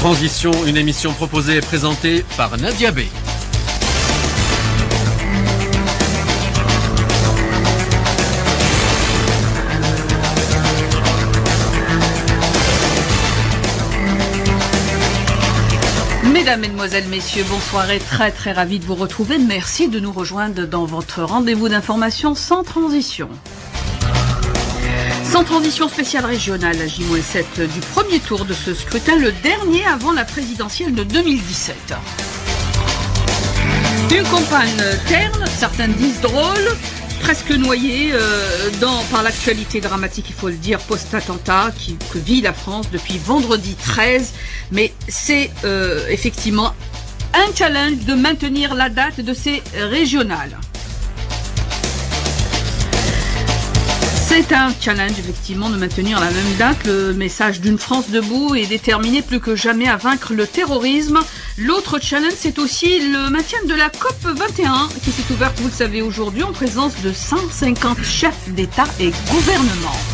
transition, une émission proposée et présentée par Nadia B. Mesdames, Mesdemoiselles, Messieurs, bonsoir et très très ravi de vous retrouver. Merci de nous rejoindre dans votre rendez-vous d'information sans transition. Sans transition spéciale régionale, la J-7 du premier tour de ce scrutin, le dernier avant la présidentielle de 2017. Une campagne terne, certains disent drôle, presque noyée euh, dans, par l'actualité dramatique, il faut le dire, post-attentat que vit la France depuis vendredi 13. Mais c'est euh, effectivement un challenge de maintenir la date de ces régionales. C'est un challenge effectivement de maintenir la même date. Le message d'une France debout est déterminé plus que jamais à vaincre le terrorisme. L'autre challenge, c'est aussi le maintien de la COP 21 qui s'est ouverte, vous le savez, aujourd'hui en présence de 150 chefs d'État et gouvernement.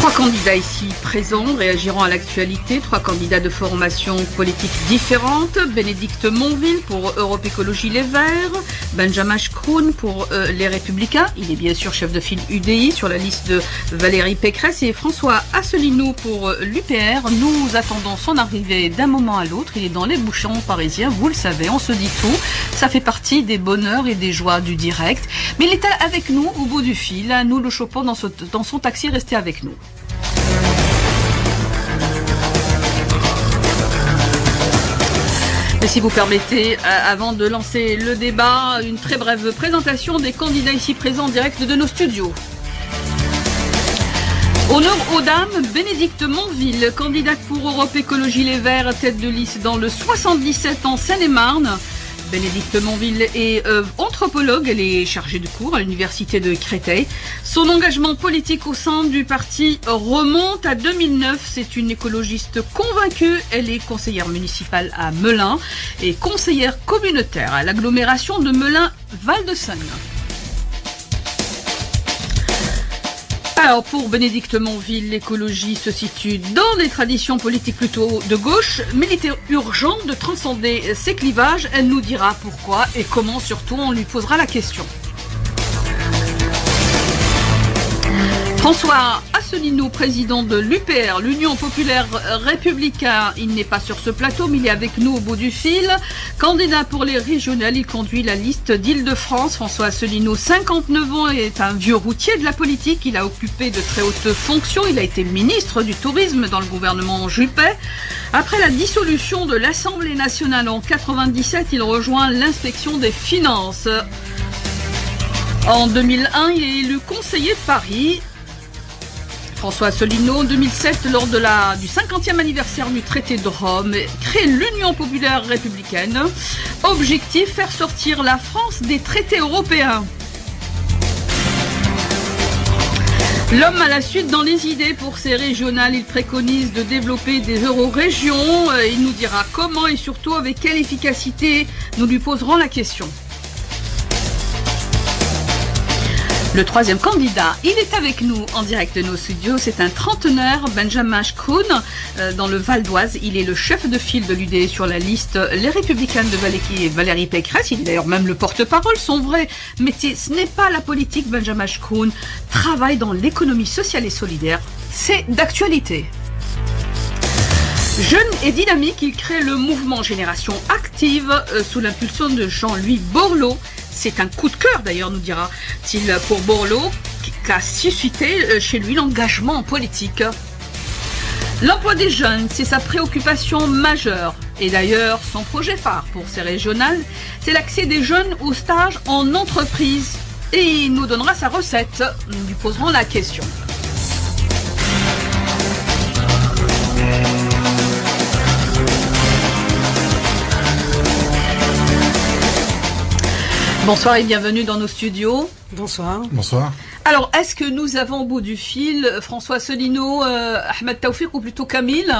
Trois candidats ici présents réagiront à l'actualité. Trois candidats de formation politique différentes. Bénédicte Monville pour Europe Écologie Les Verts. Benjamin Schroon pour euh, Les Républicains. Il est bien sûr chef de file UDI sur la liste de Valérie Pécresse. Et François Asselineau pour euh, l'UPR. Nous attendons son arrivée d'un moment à l'autre. Il est dans les bouchons parisiens. Vous le savez, on se dit tout. Ça fait partie des bonheurs et des joies du direct. Mais il est avec nous au bout du fil. Nous le chopons dans, dans son taxi. Restez avec nous. Si vous permettez, euh, avant de lancer le débat, une très brève présentation des candidats ici présents en direct de nos studios. Honneur aux dames, Bénédicte Monville, candidate pour Europe Écologie Les Verts, tête de liste dans le 77 en Seine-et-Marne. Bénédicte Monville est euh, anthropologue, elle est chargée de cours à l'université de Créteil. Son engagement politique au sein du parti remonte à 2009. C'est une écologiste convaincue. Elle est conseillère municipale à Melun et conseillère communautaire à l'agglomération de Melun-Val-de-Seine. Alors pour Bénédicte Monville, l'écologie se situe dans des traditions politiques plutôt de gauche, mais il était urgent de transcender ces clivages. Elle nous dira pourquoi et comment surtout on lui posera la question. François Asselineau, président de l'UPR, l'Union populaire républicain, il n'est pas sur ce plateau, mais il est avec nous au bout du fil. Candidat pour les régionales, il conduit la liste d'Île-de-France. François Asselineau, 59 ans, est un vieux routier de la politique. Il a occupé de très hautes fonctions. Il a été ministre du Tourisme dans le gouvernement Juppé. Après la dissolution de l'Assemblée nationale en 97, il rejoint l'inspection des finances. En 2001, il est élu conseiller de Paris. François Asselineau, en 2007, lors de la, du 50e anniversaire du traité de Rome, crée l'Union populaire républicaine. Objectif, faire sortir la France des traités européens. L'homme à la suite dans les idées pour ces régionales, il préconise de développer des euro-régions. Il nous dira comment et surtout avec quelle efficacité. Nous lui poserons la question. Le troisième candidat, il est avec nous en direct de nos studios. C'est un trentenaire, Benjamin Schroon, euh, dans le Val d'Oise. Il est le chef de file de l'UD sur la liste Les Républicaines de Valérie, Valérie Pécresse. Il est d'ailleurs même le porte-parole. Son vrai métier, ce n'est pas la politique. Benjamin Schroon travaille dans l'économie sociale et solidaire. C'est d'actualité. Jeune et dynamique, il crée le mouvement Génération Active euh, sous l'impulsion de Jean-Louis Borloo. C'est un coup de cœur d'ailleurs, nous dira-t-il pour Borloo, qui a suscité euh, chez lui l'engagement politique. L'emploi des jeunes, c'est sa préoccupation majeure. Et d'ailleurs, son projet phare pour ces régionales, c'est l'accès des jeunes au stage en entreprise. Et il nous donnera sa recette. Nous lui poserons la question. Bonsoir et bienvenue dans nos studios. Bonsoir. Bonsoir. Alors, est-ce que nous avons au bout du fil François Solino, euh, Ahmed Taoufik ou plutôt Camille?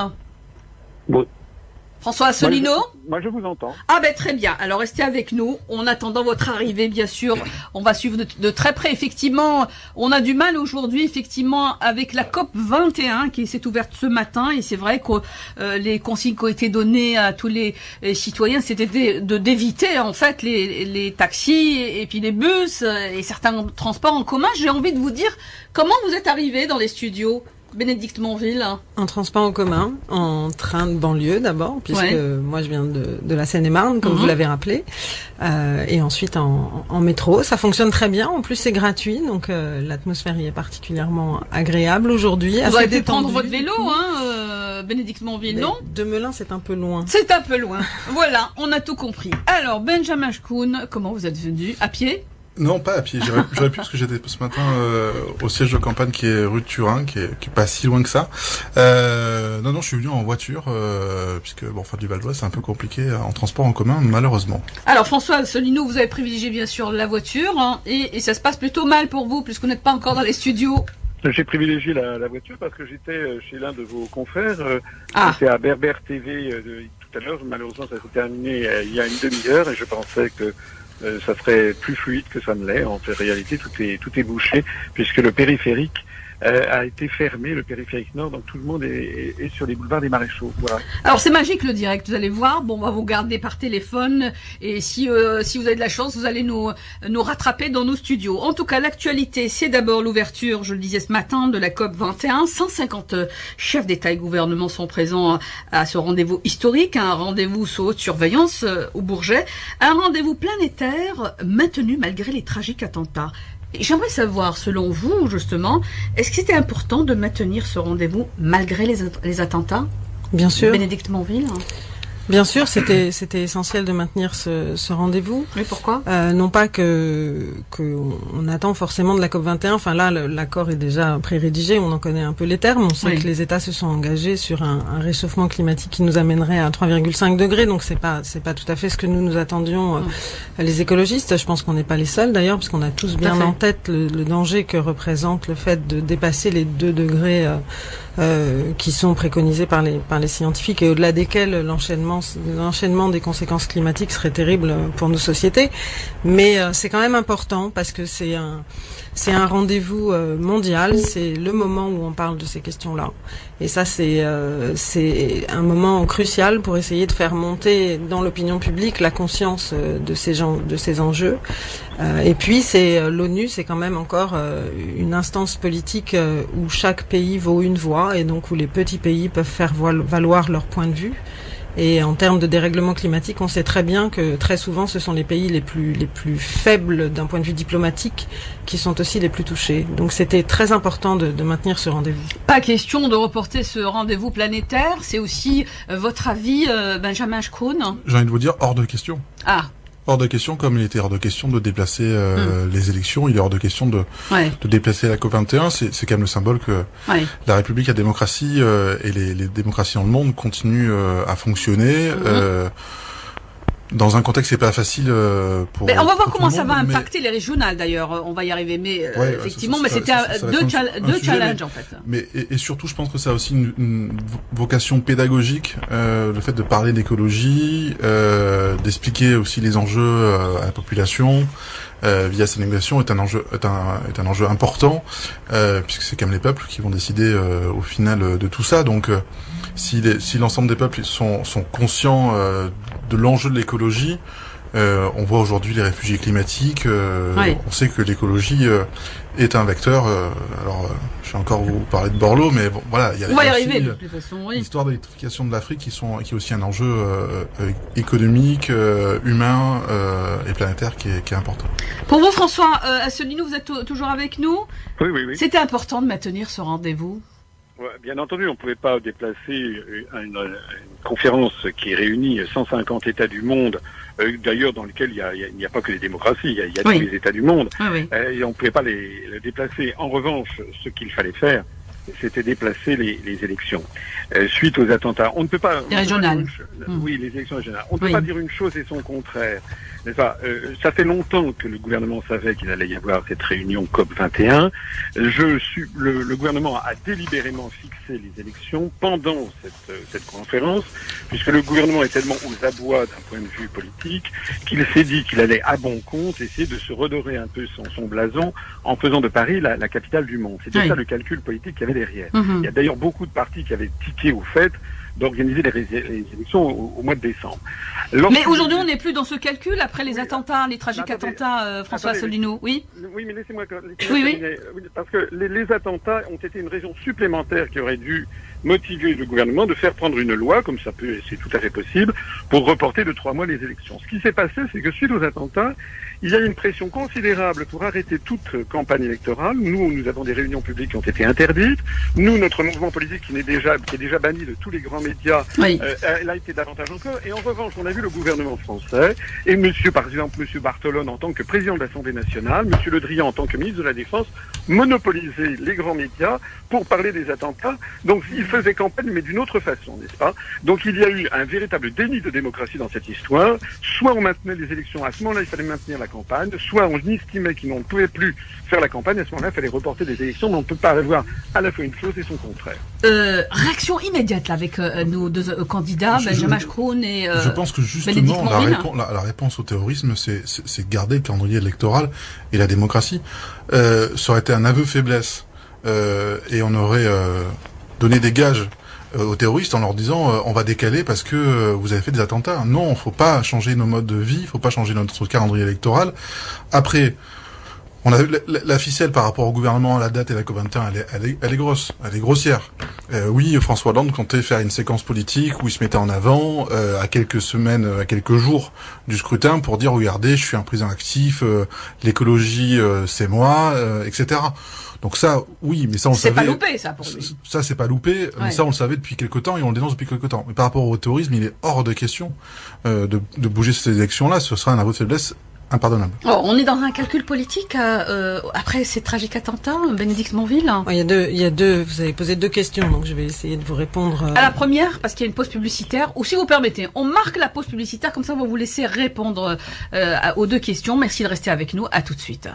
François Asselineau moi je, vous entends. Ah ben très bien. Alors restez avec nous. En attendant votre arrivée, bien sûr, on va suivre de, très près. Effectivement, on a du mal aujourd'hui, effectivement, avec la COP 21 qui s'est ouverte ce matin. Et c'est vrai que euh, les consignes qui ont été données à tous les, citoyens, c'était de d'éviter en fait les, les taxis et, puis les bus et certains transports en commun. J'ai envie de vous dire comment vous êtes arrivé dans les studios. Bénédicte Monville En transport en commun, en train de banlieue d'abord, puisque moi je viens de, de la Seine-et-Marne, comme vous mhm. l'avez rappelé, euh, et ensuite en, en, métro. Ça fonctionne très bien, en plus c'est gratuit, donc euh, l'atmosphère y est particulièrement agréable aujourd'hui. Vous allez pu prendre votre vélo, hein, euh, Bénédicte Monville, non De Melun, c'est un peu loin. C'est un peu loin. voilà, on a tout compris. Alors, Benjamin Schkoun, comment vous êtes venu À pied? Non, pas à pied. J'aurais pu parce que j'étais ce matin euh, au siège de campagne qui est rue de Turin, qui est, qui est pas si loin que ça. Euh, non, non, je suis venu en voiture euh, puisque bon, enfin du Val d'Oise, c'est un peu compliqué euh, en transport en commun, malheureusement. Alors François Solino, vous avez privilégié bien sûr la voiture hein, et, et, ça se passe plutôt mal pour vous puisque vous n'êtes pas encore dans les studios. J'ai privilégié la, la, voiture parce que j'étais euh, chez l'un de vos confrères. Ah. J'étais à Berber TV tout à l'heure. Malheureusement, ça s'est terminé il y a une demi-heure et je pensais que euh, ça serait plus fluide que ça ne l'est. En réalité, tout est, tout est bouché puisque le périphérique euh, a été fermé, le périphérique nord, donc tout le monde est, est, sur les boulevards des maréchaux. Voilà. Alors c'est magique le direct, vous allez voir. Bon, on va vous garder par téléphone et si euh, si vous avez de la chance, vous allez nous nous rattraper dans nos studios. En tout cas, l'actualité, c'est d'abord l'ouverture, je le disais ce matin, de la COP 21. 150 chefs d'État et gouvernement sont présents à ce rendez-vous historique, un rendez-vous sous haute surveillance euh, au Bourget, un rendez-vous planétaire maintenu malgré les tragiques attentats. J'aimerais savoir, selon vous, justement, est-ce que c'était important de maintenir ce rendez-vous malgré les, les attentats? Bien sûr. Bénédicte Monville? Bien sûr, c'était c'était essentiel de maintenir ce, ce rendez-vous. Oui, pourquoi? Euh, Non pas que que on attend forcément de la COP 21. Enfin là, l'accord est déjà pré-rédigé. On en connaît un peu les termes. On sait que les États se sont engagés sur un, un réchauffement climatique qui nous amènerait à 3,5 degrés. Donc c'est pas c'est pas tout à fait ce que nous nous attendions euh, les écologistes. Je pense qu'on n'est pas les seuls d'ailleurs, parce qu'on a tous bien en tête le, le, danger que représente le fait de dépasser les 2 degrés. Euh, euh, qui sont préconisés par les par les scientifiques et au-delà desquels l'enchaînement l'enchaînement des conséquences climatiques serait terrible pour nos sociétés. Mais euh, c'est quand même important parce que c'est un c'est un rendez-vous euh, mondial, c'est le moment où on parle de ces questions-là. Et ça, c'est euh, c'est un moment crucial pour essayer de faire monter dans l'opinion publique la conscience euh, de ces gens, de ces enjeux. et puis, c'est l'ONU, c'est quand même encore une instance politique où chaque pays vaut une voix et donc où les petits pays peuvent faire valoir leur point de vue. Et en termes de dérèglement climatique, on sait très bien que très souvent, ce sont les pays les plus les plus faibles d'un point de vue diplomatique qui sont aussi les plus touchés. Donc c'était très important de, de maintenir ce rendez-vous. Pas question de reporter ce rendez-vous planétaire. C'est aussi euh, votre avis, euh, Benjamin Schroen J'ai envie de vous dire hors de question. Ah, hors de question, comme il était hors de question de déplacer euh, hmm. les élections, il est hors de question de, de déplacer la COP21. C'est quand même le symbole que la République, la démocratie euh, et les, les, démocraties dans le monde continuent euh, à fonctionner. Hmm dans un contexte c'est pas facile euh, pour. Mais on va voir comment ça va impacter les régionales d'ailleurs. On va y arriver, mais euh, effectivement, mais c'était deux, deux challenges en fait. Mais et, surtout, je pense que ça a aussi une, vocation pédagogique, euh, le fait de parler d'écologie, euh, d'expliquer aussi les enjeux à la population. via cette négociation est un enjeu est un, est un enjeu important puisque c'est quand même les peuples qui vont décider au final de tout ça donc si, si l'ensemble des peuples sont, sont conscients euh, de l'enjeu de l'écologie, euh, on voit aujourd'hui les réfugiés climatiques. Euh, on sait que l'écologie euh, est un vecteur. Euh, alors, je vais encore vous parler de Borloo, mais bon, voilà, il y a, l'histoire de l'électrification de l'Afrique qui sont qui est aussi un enjeu économique, humain et planétaire qui est, qui est, important. Pour vous, François Asselineau, vous êtes toujours avec nous? Oui, oui, oui. C'était important de maintenir ce rendez-vous bien entendu, on ne pouvait pas déplacer une, une, conférence qui réunit 150 États du monde, euh, d'ailleurs dans lequel il n'y a, pas que les démocraties, il y a, il y a tous les États du monde, oui. Euh, et on ne pouvait pas les, les, déplacer. En revanche, ce qu'il fallait faire, c'était déplacer les, les élections euh, suite aux attentats. On ne peut pas. Les régionales. Hmm. Oui, les élections régionales. On ne peut pas dire une chose et son contraire. Pas? Euh, ça fait longtemps que le gouvernement savait qu'il allait y avoir cette réunion COP 21. Je suis, le, le, gouvernement a délibérément fixé les élections pendant cette, euh, cette conférence, puisque le gouvernement est tellement aux abois d'un point de vue politique qu'il s'est dit qu'il allait à bon compte essayer de se redorer un peu son, son blason en faisant de Paris la, la capitale du monde. C'était ça le calcul politique qu'il y avait derrière. Mhm. Il y a d'ailleurs beaucoup de partis qui avaient tiqué au fait d'organiser les, élections au, mois de décembre. mais aujourd'hui, on n'est plus dans ce calcul après les attentats, les tragiques attentats, euh, François Asselineau. Oui. Oui, mais laissez-moi. oui, oui. Parce que les, attentats ont été une raison supplémentaire qui aurait dû motiver le gouvernement de faire prendre une loi, comme ça peut, c'est tout à fait possible, pour reporter de trois mois les élections. Ce qui s'est passé, c'est que suite aux attentats, il y a une pression considérable pour arrêter toute campagne électorale. Nous, nous avons des réunions publiques qui ont été interdites. Nous, notre mouvement politique qui est déjà, qui est déjà banni de tous les grands médias, euh, elle a été davantage encore. Et en revanche, on a vu le gouvernement français et monsieur, par exemple, monsieur Bartolone en tant que président de l'Assemblée nationale, monsieur Le Drian en tant que ministre de la Défense, monopoliser les grands médias pour parler des attentats. Donc, ils faisaient campagne, mais d'une autre façon, n'est-ce pas? Donc, il y a eu un véritable déni de démocratie dans cette histoire. Soit on maintenait les élections à ce moment-là, il fallait maintenir la campagne, soit on estimait qu'ils n'en pouvaient plus faire la campagne, à ce moment-là, il fallait reporter des élections, mais on ne peut pas avoir à la fois une chose et son contraire. Euh, réaction immédiate là, avec euh, nos deux euh, candidats, Benjamin Krohn et Je pense que justement, la, la, réponse au terrorisme, c'est garder le calendrier électoral et la démocratie. ça aurait été un aveu faiblesse et on aurait donné des gages euh, aux terroristes en leur disant euh, on va décaler parce que euh, vous avez fait des attentats. Non, faut pas changer nos modes de vie, faut pas changer notre calendrier électoral. Après, on a la, la, ficelle par rapport au gouvernement, à la date et la COP21, elle est, elle est, elle est grosse, elle est grossière. oui, François Hollande comptait faire une séquence politique où il se mettait en avant à quelques semaines, à quelques jours du scrutin pour dire regardez, je suis un président actif, l'écologie c'est moi, etc. Donc ça, oui, mais ça on savait. C'est pas loupé, ça pour lui. Ça c'est pas loupé, mais ça on le savait depuis quelque temps et on le dénonce depuis quelque temps. Mais par rapport au terrorisme, il est hors de question euh, de, de, bouger ces élections-là. Ce sera un aveu de faiblesse impardonnable. Oh, on est dans un calcul politique euh, après ces tragiques attentats, Bénédicte Monville. il y a deux, il y a deux. Vous avez posé deux questions, donc je vais essayer de vous répondre. Euh... À la première, parce qu'il y a une pause publicitaire, ou si vous permettez, on marque la pause publicitaire comme ça, on va vous laisser répondre euh, aux deux questions. Merci de rester avec nous. À tout de suite.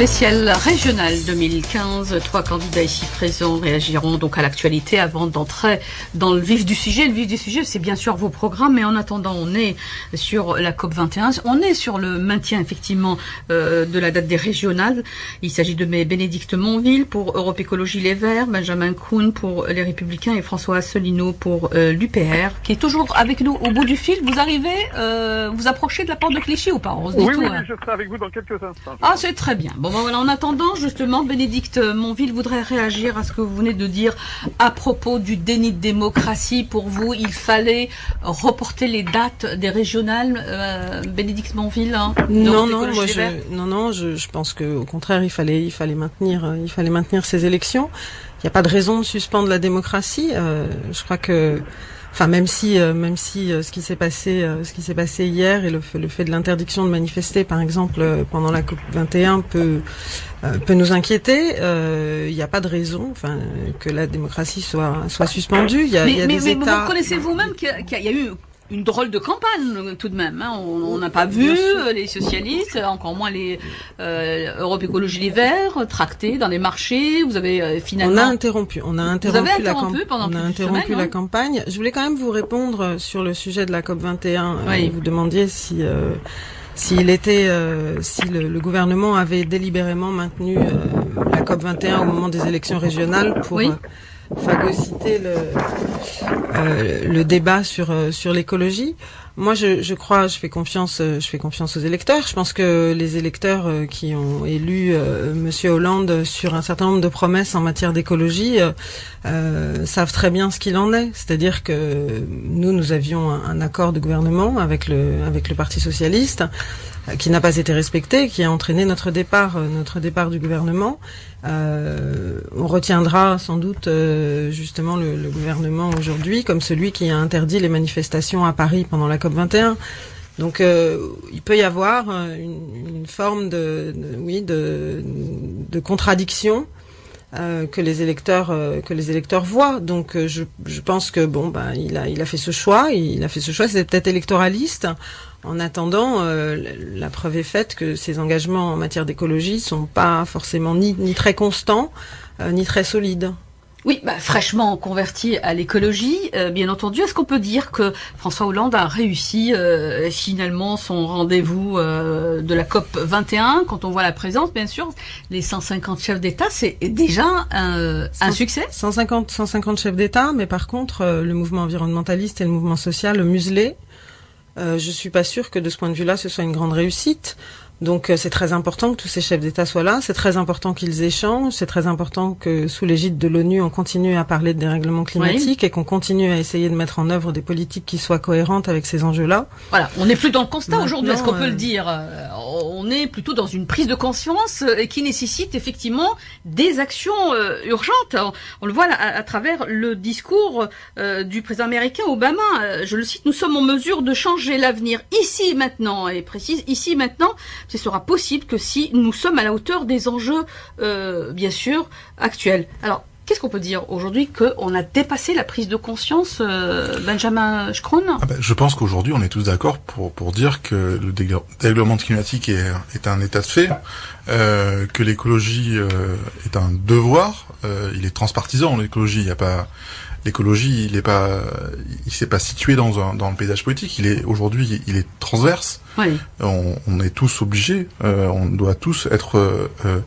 Spécial régional 2015, trois candidats ici présents réagiront donc à l'actualité avant d'entrer dans le vif du sujet. Le vif du sujet, c'est bien sûr vos programmes, mais en attendant, on est sur la COP 21, on est sur le maintien effectivement euh, de la date des régionales. Il s'agit de mes Bénédicte Monville pour Europe Écologie Les Verts, Benjamin Kuhn pour les Républicains et François Asselineau pour euh, l'UPR, qui est toujours avec nous au bout du fil. Vous arrivez, euh, vous approchez de la porte de Clichy ou pas On se dit oui, oui, je serai avec vous dans quelques instants. Ah, c'est très bien. Bon, en attendant, justement, Bénédicte Monville voudrait réagir à ce que vous venez de dire à propos du déni de démocratie. Pour vous, il fallait reporter les dates des régionales, euh, Bénédicte Monville hein, Non, non, moi je, non, non, je, je pense qu'au contraire, il fallait, il fallait maintenir, euh, il fallait maintenir ces élections. Il n'y a pas de raison de suspendre la démocratie. Euh, je crois que Enfin, même si, euh, même si euh, ce qui s'est passé, euh, ce qui s'est passé hier et le, le fait de l'interdiction de manifester, par exemple, pendant la COP 21 peut peut nous inquiéter. Il n'y a pas de raison, enfin, que la démocratie soit soit suspendue. Il y a, mais, y a mais, des mais États... vous reconnaissez vous-même qu'il y, y, a eu une drôle de campagne tout de même. Hein. On n'a pas vu les socialistes, encore moins les euh, Europe Écologie Les Verts, tractés dans les marchés. Vous avez euh, finalement. On a interrompu. On a interrompu, la, on a interrompu la campagne. Je voulais quand même vous répondre sur le sujet de la COP 21. Oui. Vous demandiez si. Euh, s'il était, euh, si le, le, gouvernement avait délibérément maintenu euh, la COP 21 au moment des élections régionales pour oui phagocyter le, euh, le débat sur euh, sur l'écologie. Moi, je, je, crois, je fais confiance, euh, je fais confiance aux électeurs. Je pense que les électeurs euh, qui ont élu euh, Monsieur Hollande sur un certain nombre de promesses en matière d'écologie euh, savent très bien ce qu'il en est. C'est-à-dire que nous, nous avions un, un, accord de gouvernement avec le avec le Parti socialiste qui n'a pas été respecté, qui a entraîné notre départ, notre départ du gouvernement. Euh, on retiendra sans doute euh, justement le, le gouvernement aujourd'hui comme celui qui a interdit les manifestations à Paris pendant la COP 21. Donc il peut y avoir une, forme de, oui de, de contradiction euh, que les électeurs euh, que les électeurs voient. Donc euh, je, je, pense que bon ben il a il a fait ce choix, il a fait ce choix, c'est peut-être électoraliste. En attendant, la preuve est faite que ses engagements en matière d'écologie sont pas forcément ni, ni très constants ni très solides. Oui, bah, fraîchement converti à l'écologie, euh, bien entendu. Est-ce qu'on peut dire que François Hollande a réussi euh, finalement son rendez-vous euh, de la COP 21 Quand on voit la présence, bien sûr, les 150 chefs d'État, c'est déjà un, un succès 150, 150 chefs d'État, mais par contre, le mouvement environnementaliste et le mouvement social le muselé. je suis pas sûre que de ce point de vue-là, ce soit une grande réussite. Donc euh, c'est très important que tous ces chefs d'État soient là, c'est très important qu'ils échangent, c'est très important que sous l'égide de l'ONU, on continue à parler de dérèglement climatique et qu'on continue à essayer de mettre en œuvre des politiques qui soient cohérentes avec ces enjeux-là. Voilà, on n'est plus dans le constat aujourd'hui, est-ce qu'on peut le euh, dire euh, Plutôt dans une prise de conscience et qui nécessite effectivement des actions urgentes. On, le voit à, travers le discours du président américain Obama. je le cite, nous sommes en mesure de changer l'avenir ici maintenant, et précise ici maintenant ce sera possible que si nous sommes à la hauteur des enjeux, euh, bien sûr, actuels. Alors, Qu'est-ce qu'on peut dire aujourd'hui qu'on a dépassé la prise de conscience, euh, Benjamin Schkron ah ben, Je pense qu'aujourd'hui, on est tous d'accord pour, pour dire que le dérèglement climatique est, est un état de fait, euh, que l'écologie euh, est un devoir. Il est transpartisan, l'écologie. Il n'y a pas l'écologie, il est pas, il s'est pas situé dans un dans le paysage politique. Il est aujourd'hui, il est transverse. Oui. On, on, est tous obligés, euh, on doit tous être euh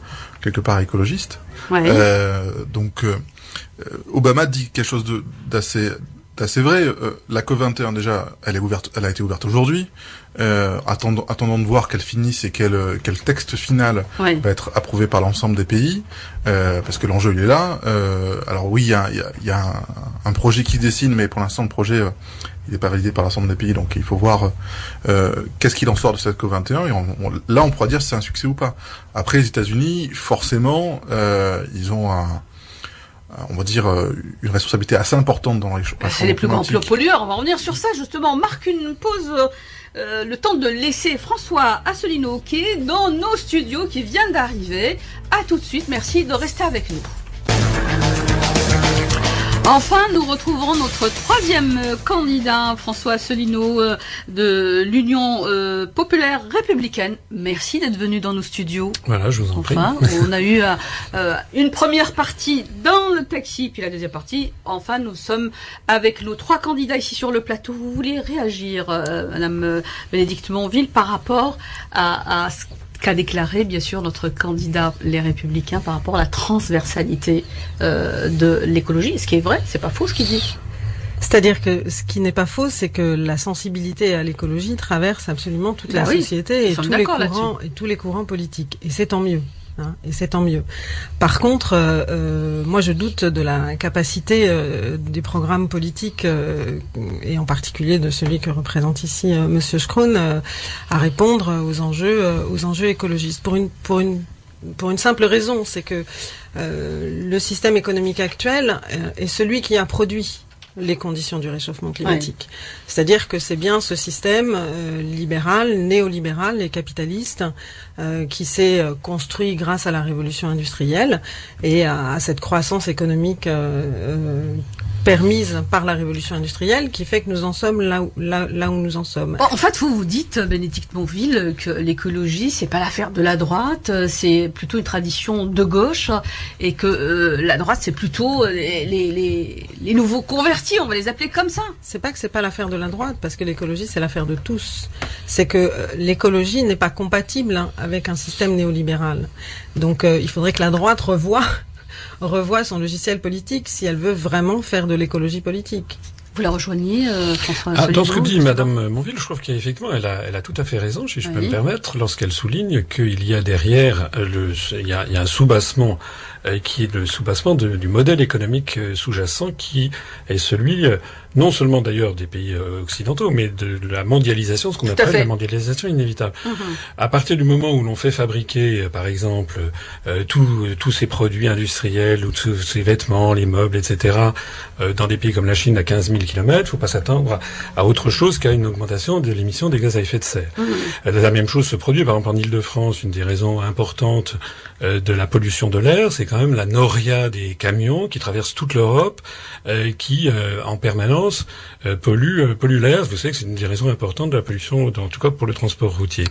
quelque part écologistes. Euh, donc Obama dit quelque chose d'assez d'assez vrai. la COP 21 déjà, elle est ouverte, elle a été ouverte aujourd'hui euh, attendant, attendant de voir qu'elle finisse et quel, quel texte final va être approuvé par l'ensemble des pays, euh, parce que l'enjeu il est là. Euh, alors oui, il y a, y a, y a un, un, projet qui se dessine, mais pour l'instant le projet euh, il n'est pas validé par l'ensemble des pays, donc il faut voir euh, qu'est-ce qu'il en sort de cette COP21. Et on, là, on pourra dire si c'est un succès ou pas. Après, les États-Unis, forcément, euh, ils ont un on va dire, une responsabilité assez importante dans les choses. C'est les plus grands pollueurs. On va revenir sur ça justement. On marque une pause euh, le temps de laisser François Asselineau qui est dans nos studios, qui vient d'arriver. À tout de suite, merci de rester avec nous. Enfin, nous retrouverons notre troisième candidat, François Asselineau euh, de l'Union euh, populaire républicaine. Merci d'être venu dans nos studios. Voilà, je vous en prie. Enfin, on a eu une première partie dans le taxi, puis la deuxième partie. Enfin, nous sommes avec nos trois candidats ici sur le plateau. Vous voulez réagir, Madame Bénédicte Monville, par rapport à, à ce qu'a déclaré bien sûr notre candidat Les Républicains par rapport à la transversalité euh, de l'écologie. Ce qui est vrai, c'est pas faux ce qu'il dit. C'est-à-dire que ce qui n'est pas faux, c'est que la sensibilité à l'écologie traverse absolument toute la bah société et tous, les courants, et tous les courants politiques. Et c'est tant mieux. Hein, et c'est tant mieux. Par contre, euh, euh, moi je doute de la capacité euh, des programmes politiques et en particulier de celui que représente ici Monsieur Schkron à répondre aux enjeux écologistes pour une simple raison, c'est que le système économique actuel est celui qui a produit les conditions du réchauffement climatique. C'est-à-dire que c'est bien ce système euh, libéral, néolibéral et capitaliste euh, qui s'est euh, construit grâce à la révolution industrielle et à, cette croissance économique permise par la révolution industrielle qui fait que nous en sommes là où, là, là où nous en sommes. En fait, vous vous dites, Bénédicte Monville, que l'écologie, c'est pas l'affaire de la droite, c'est plutôt une tradition de gauche, et que euh, la droite, c'est plutôt les, les, les, nouveaux convertis, on va les appeler comme ça. C'est pas que c'est pas l'affaire de la droite, parce que l'écologie, c'est l'affaire de tous. C'est que euh, l'écologie n'est pas compatible hein, avec un système néolibéral. Donc, euh, il faudrait que la droite revoie revoit son logiciel politique si elle veut vraiment faire de l'écologie politique. Vous la rejoignez, euh, François ah, Dans ce que dit Madame Monville, je trouve qu'effectivement, elle a, elle a tout à fait raison, si je peux me permettre, lorsqu'elle souligne qu'il y a derrière, le, il, y a, il y a un soubassement euh, qui est le soubassement du modèle économique euh, sous-jacent qui est celui euh, non seulement d'ailleurs des pays occidentaux, mais de, la mondialisation, ce qu'on appelle la mondialisation inévitable. Mhm. À partir du moment où l'on fait fabriquer, par exemple, tous ces produits industriels ou tous ces vêtements, les meubles, etc., dans des pays comme la Chine à 15 000 000 km, il ne faut pas s'attendre à, autre chose qu'à une augmentation de l'émission des gaz à effet de serre. Mmh. La même chose se produit, par exemple, en Ile-de-France, une des raisons importantes euh, de la pollution de l'air, c'est quand même la noria des camions qui traversent toute l'Europe, euh, qui, euh, en permanence, polluent, polluent l'air. Vous savez que c'est une des raisons importantes de la pollution, en tout cas pour le transport routier.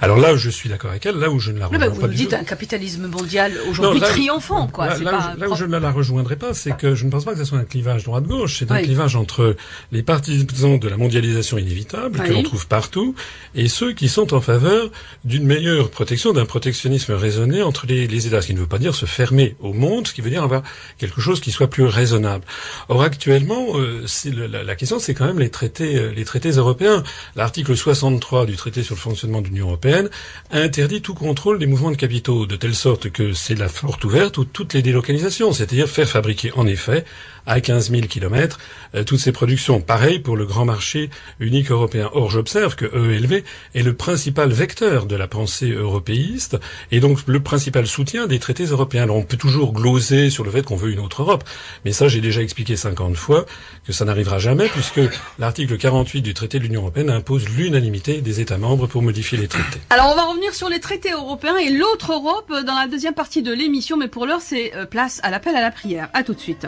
Alors là, je suis d'accord avec elle, là où je ne la rejoins pas Vous dites un capitalisme mondial aujourd'hui triomphant, quoi. Là, là, où je ne la rejoindrai pas, c'est que je ne pense pas que ce soit un clivage droite-gauche, c'est un clivage entre les partisans de la mondialisation inévitable, que l'on trouve partout, et ceux qui sont en faveur d'une meilleure protection, d'un protectionnisme raisonné entre les, les États. Ce qui ne veut pas dire se fermer au monde, ce qui veut dire avoir quelque chose qui soit plus raisonnable. Or, actuellement, euh, la, question, c'est quand même les traités, euh, les traités européens. L'article 63 du traité sur le fonctionnement de l'Union européenne interdit tout contrôle des mouvements de capitaux, de telle sorte que c'est la porte ouverte ou toutes les délocalisations, c'est-à-dire faire fabriquer en effet à 15 000 kilomètres euh, toutes ces productions. Pareil pour le grand marché unique européen. Or, j'observe que EELV est le principal vecteur de la pensée européiste et donc le principal soutien des traités européens. Alors, on peut toujours gloser sur le fait qu'on veut une autre Europe, mais ça, j'ai déjà expliqué 50 fois que ça n'arrivera jamais puisque l'article 48 du traité de l'Union européenne impose l'unanimité des États membres pour modifier les traités. Alors, on va revenir sur les traités européens et l'autre Europe dans la deuxième partie de l'émission, mais pour l'heure, c'est euh, place à l'appel à la prière. À tout de suite.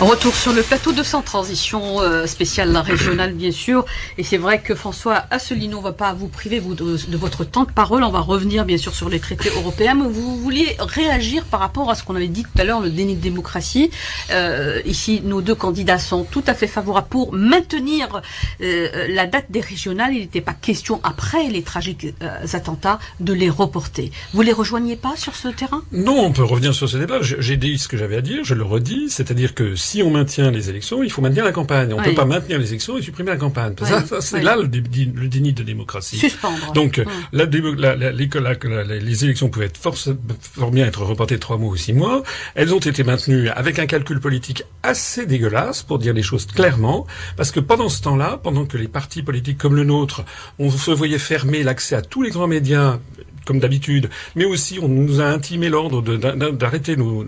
Retour sur le plateau de Sans Transition euh, spéciale régionale, bien sûr. Et c'est vrai que François Asselineau, on va pas vous priver de, votre temps de parole. On va revenir, bien sûr, sur les traités européens. Mais vous vouliez réagir par rapport à ce qu'on avait dit tout à l'heure, le déni de démocratie. Euh, ici, nos deux candidats sont tout à fait favorables pour maintenir euh, la date des régionales. Il n'était pas question, après les tragiques attentats, de les reporter. Vous les rejoignez pas sur ce terrain? Non, on peut revenir sur ce débat. J'ai dit ce que j'avais à dire, je le redis. C'est-à-dire que si on maintient les élections, il faut maintenir la campagne. On ne peut pas maintenir les élections et supprimer la campagne. c'est là le, déni de démocratie. Suspendre. Donc, la, les élections pouvaient être fort bien être reportées trois mois ou six mois. Elles ont été maintenues avec un calcul politique assez dégueulasse, pour dire les choses clairement, parce que pendant ce temps-là, pendant que les partis politiques comme le nôtre, on se voyait fermer l'accès à tous les grands médias comme d'habitude, mais aussi on nous a intimé l'ordre d'arrêter nos,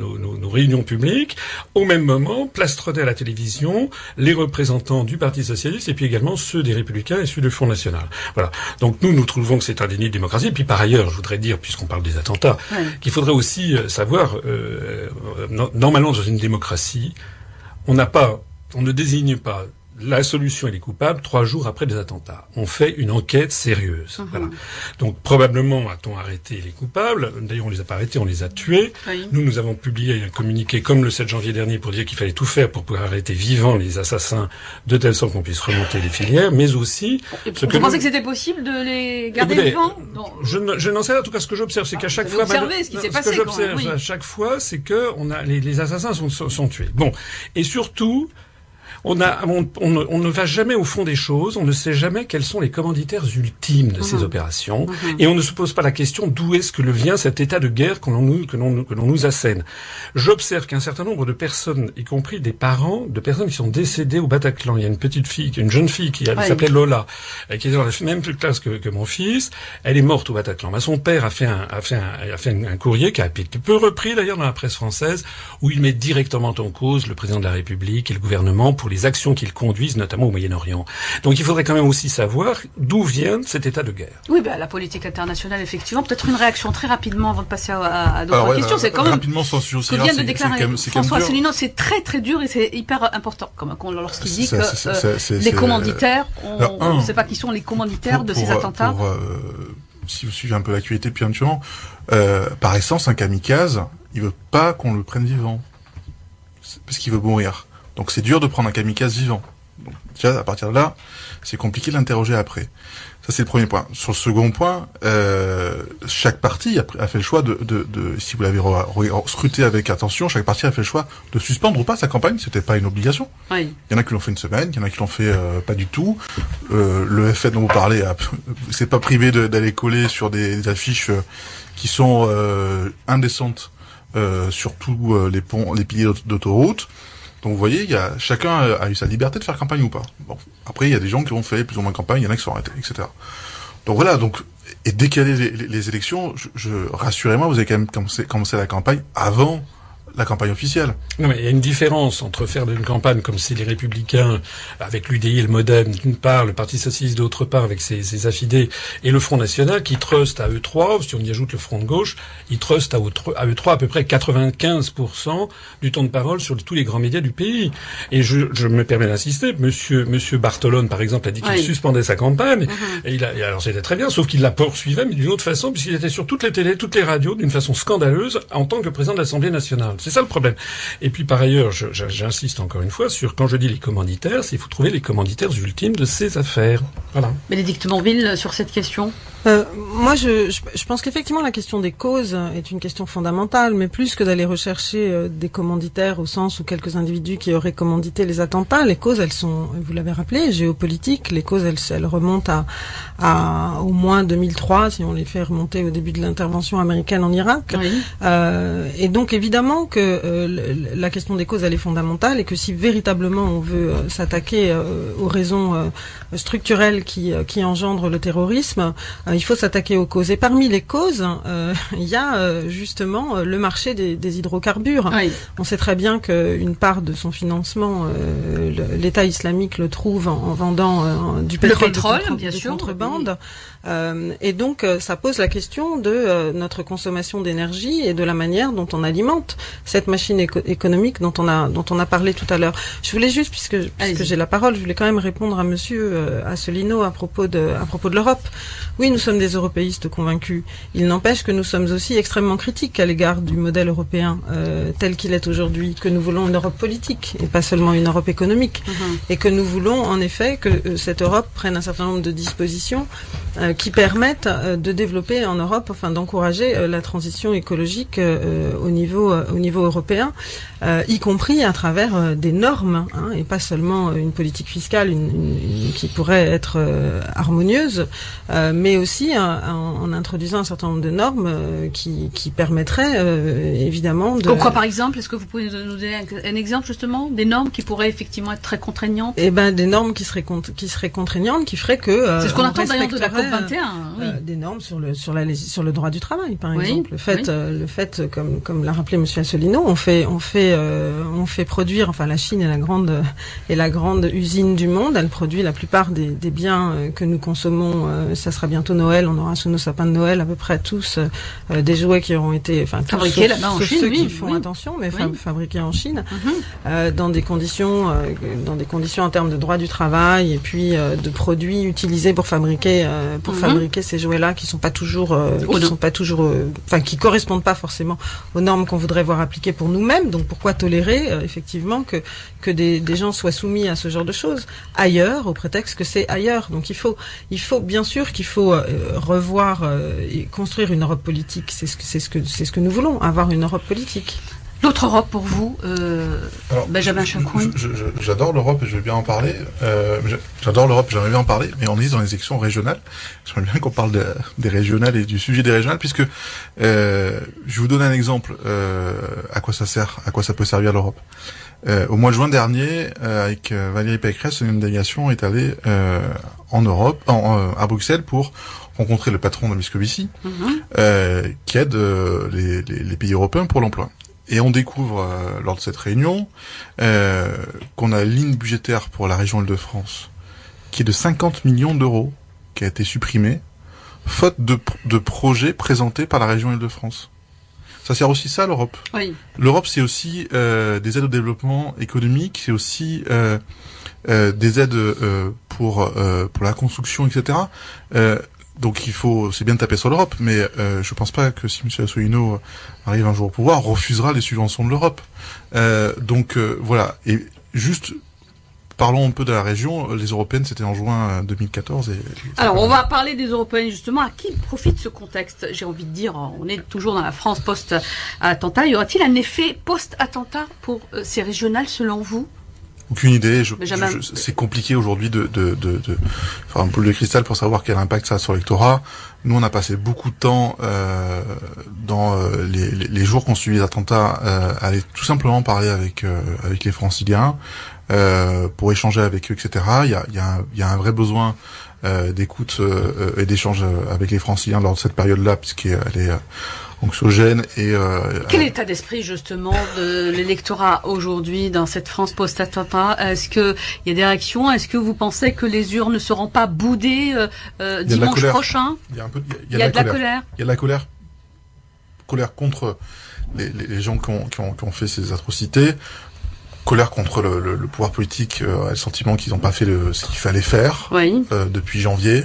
réunions publiques. Au même moment, plastronner à la télévision les représentants du Parti socialiste et puis également ceux des Républicains et ceux du Front national. Voilà. Donc nous, nous trouvons que c'est un déni de démocratie. Et puis par ailleurs, je voudrais dire, puisqu'on parle des attentats, qu'il faudrait aussi euh, savoir, euh, normalement dans une démocratie, on n'a pas, on ne désigne pas la solution elle est coupable trois jours après des attentats. On fait une enquête sérieuse. Mhm. Voilà. Donc probablement a-t-on arrêté les coupables? D'ailleurs, on les a pas arrêtés, on les a tués. Nous, nous avons publié un communiqué comme le 7 janvier dernier pour dire qu'il fallait tout faire pour pouvoir arrêter vivant les assassins de telle sorte qu'on puisse remonter les filières, mais aussi. vous pensez que c'était possible de les garder vivants? Je, n'en sais rien. En tout cas, ce que j'observe, c'est qu'à chaque fois, ce qui s'est passé. Ce que j'observe à chaque fois, c'est que on a les, les assassins sont, sont, sont tués. Bon, et surtout on, a, on, ne va jamais au fond des choses, on ne sait jamais quels sont les commanditaires ultimes de ces mhm. opérations, mhm. et on ne se pose pas la question d'où est-ce que le vient cet état de guerre que l'on nous, que l'on, que l'on nous assène. J'observe qu'un certain nombre de personnes, y compris des parents de personnes qui sont décédées au Bataclan, il y a une petite fille, une jeune fille qui s'appelait Lola, qui est dans la même classe que, que, mon fils, elle est morte au Bataclan. son père a fait un, a fait un, a fait un, courrier qui a été peu repris d'ailleurs dans la presse française, où il met directement en cause le président de la République et le gouvernement pour les actions qu'ils conduisent, notamment au Moyen-Orient. Donc il faudrait quand même aussi savoir d'où vient cet état de guerre. Oui, ben, la politique internationale, effectivement. Peut-être une réaction très rapidement avant de passer à, d'autres questions. c'est quand même rapidement sans vient de déclarer François Asselineau. C'est très très dur et c'est hyper important, comme lorsqu'il dit que euh, les commanditaires, on ne sait pas qui sont les commanditaires de ces attentats. Euh, si vous suivez un peu l'actualité depuis un moment, euh, par essence, un kamikaze, il veut pas qu'on le prenne vivant, parce qu'il veut mourir. Donc c'est dur de prendre un kamikaze vivant. Donc déjà à partir de là, c'est compliqué de l'interroger après. Ça c'est le premier point. Sur le second point, euh, chaque parti a, fait le choix de, de, de si vous l'avez scruté avec attention, chaque parti a fait le choix de suspendre ou pas sa campagne. C'était pas une obligation. Oui. Il y en a qui l'ont fait une semaine, il y en a qui l'ont fait euh, pas du tout. Euh, le FN dont vous parlez, c'est pas privé d'aller coller sur des, affiches euh, qui sont euh, indécentes sur tous les ponts, les piliers d'autoroute. Donc vous voyez, y a, chacun a eu sa liberté de faire campagne ou pas. Bon, après il y a des gens qui ont fait plus ou moins campagne, il y en a qui sont arrêtés, etc. Donc voilà, donc et décaler les, les, élections, je, rassurez-moi, vous avez quand même commencé la campagne avant la campagne officielle. Non, mais il y a une différence entre faire une campagne comme c'est les Républicains, avec l'UDI et le MoDem d'une part, le Parti Socialiste d'autre part, avec ses, ses, affidés, et le Front National qui trust à eux trois, si on y ajoute le Front de gauche, il trust à eux trois à peu près 95% du temps de parole sur tous les grands médias du pays. Et je, je me permets d'insister, monsieur, monsieur Bartolone, par exemple, a dit qu'il suspendait sa campagne, mm-hmm. et il a, alors c'était très bien, sauf qu'il la poursuivait, mais d'une autre façon, puisqu'il était sur toutes les télés, toutes les radios, d'une façon scandaleuse, en tant que président de l'Assemblée nationale. C'est ça le problème. Et puis par ailleurs, j'insiste encore une fois sur quand je dis les commanditaires, c'est faut trouver les commanditaires ultimes de ces affaires. Voilà. Bénédicte Monville sur cette question. Euh, moi, je, je, pense qu'effectivement, la question des causes est une question fondamentale, mais plus que d'aller rechercher euh, des commanditaires au sens où quelques individus qui auraient commandité les attentats, les causes, elles sont, vous l'avez rappelé, géopolitiques. Les causes, elles, elles remontent à, à, au moins 2003, si on les fait remonter au début de l'intervention américaine en Irak. Euh, et donc, évidemment que euh, la question des causes, elle est fondamentale, et que si véritablement on veut euh, s'attaquer aux raisons structurelles qui, qui engendrent le terrorisme, il faut s'attaquer aux causes. Et parmi les causes, euh, il y a euh, justement le marché des, hydrocarbures. On sait très bien qu'une part de son financement, l'État islamique le trouve en, vendant du pétrole, de, bien sûr, contrebande. Euh, et donc, euh, ça pose la question de euh, notre consommation d'énergie et de la manière dont on alimente cette machine économique dont on a dont on a parlé tout à l'heure. Je voulais juste, puisque, puisque j'ai la parole, je voulais quand même répondre à Monsieur Asselineau à propos de à propos de l'Europe. Oui, nous sommes des européistes convaincus. Il n'empêche que nous sommes aussi extrêmement critiques à l'égard du modèle européen tel qu'il est aujourd'hui, que nous voulons une Europe politique et pas seulement une Europe économique, mhm. et que nous voulons en effet que cette Europe prenne un certain nombre de dispositions euh, qui permettent euh, de développer en Europe, enfin d'encourager euh, la transition écologique au niveau au niveau européen, y compris à travers des normes hein, et pas seulement une politique fiscale qui pourrait être harmonieuse, mais aussi en, introduisant un certain nombre de normes qui, qui permettraient évidemment de. Quoi par exemple Est-ce que vous pouvez nous donner un, exemple justement des normes qui pourraient effectivement être très contraignantes? Eh ben des normes qui seraient qui seraient contraignantes, qui feraient que. C'est ce qu'on attend d'ailleurs de la COP 21. Euh, des normes sur le sur la sur le droit du travail, par exemple. Le fait, euh, le fait, comme comme l'a rappelé Monsieur Assolino, on fait on fait euh, on fait produire. Enfin, la Chine est la grande est la grande usine du monde. Elle produit la plupart des, des biens que nous consommons. ça sera bientôt Noël. On aura sous nos sapins de Noël à peu près tous des jouets qui auront été enfin fabriqués là-bas en Chine. Ceux qui font attention, mais fabriqués en Chine, mhm. dans des conditions dans des conditions en termes de droit du travail et puis de produits utilisés pour fabriquer pour mhm. fabriquer ces jouets-là qui sont pas toujours, euh, qui sont pas toujours, euh, enfin qui correspondent pas forcément aux normes qu'on voudrait voir appliquées pour nous-mêmes. Donc pourquoi tolérer euh, effectivement que que des, des, gens soient soumis à ce genre de choses ailleurs au prétexte que c'est ailleurs? Donc il faut il faut bien sûr qu'il faut revoir et construire une Europe politique. C'est ce que c'est ce que c'est ce que nous voulons avoir une Europe politique. L'autre Europe pour vous, euh, Benjamin Chacouin J'adore l'Europe et je vais bien en parler. Euh, j'adore l'Europe, j'aimerais bien en parler, mais on est dans les élections régionales. J'aimerais bien qu'on parle des régionales et du sujet des régionales, puisque euh, je vous donne un exemple euh, à quoi ça sert, à quoi ça peut servir l'Europe. Euh, au mois de juin dernier, euh, avec Valérie Pécresse, une délégation est allée en Europe, en, à Bruxelles, pour rencontrer le patron de Moscovici, mm qui aide les, les, les pays européens pour l'emploi. Et on découvre euh, lors de cette réunion euh, qu'on a une ligne budgétaire pour la région Île-de-France qui est de 50 millions d'euros, qui a été supprimée, faute de, de projets présentés par la région Île-de-France. Ça sert aussi ça l'Europe. Oui. L'Europe c'est aussi euh, des aides au développement économique, c'est aussi euh, euh, des aides euh, pour pour la construction, etc. Donc il faut, c'est bien de taper sur l'Europe, mais euh, je pense pas que si M. Asselineau arrive un jour au pouvoir, refusera les subventions de l'Europe. Euh, donc euh, voilà. Et juste parlons un peu de la région. Les européennes, c'était en juin 2014. Et, Alors, on va parler des européennes justement. À qui profite ce contexte J'ai envie de dire, on est toujours dans la France post-attentat. Y aura-t-il un effet post-attentat pour ces régionales selon vous? Aucune idée. Je, c'est compliqué aujourd'hui de, de, de, de, faire un boule de cristal pour savoir quel impact ça a sur l'électorat. Nous, on a passé beaucoup de temps euh, dans euh, les, les, jours qu'on suivi les attentats euh, à aller tout simplement parler avec euh, avec les Franciliens euh, pour échanger avec eux, etc. Il y a, il y a, un, il y a un vrai besoin d'écoute et d'échange avec les Franciliens lors de cette période-là, puisqu'elle est anxiogène et. Quel état d'esprit justement de l'électorat aujourd'hui dans cette France post-attentat? Est-ce que il y a des réactions? Est-ce que vous pensez que les urnes ne seront pas boudées dimanche prochain? Il y a un peu. Il y a, de, la colère. Il y a de la colère. Colère contre les, les gens qui ont, qui, ont, qui ont fait ces atrocités colère contre le, le, le pouvoir politique, euh, le sentiment qu'ils n'ont pas fait le, ce qu'il fallait faire oui. euh, depuis janvier.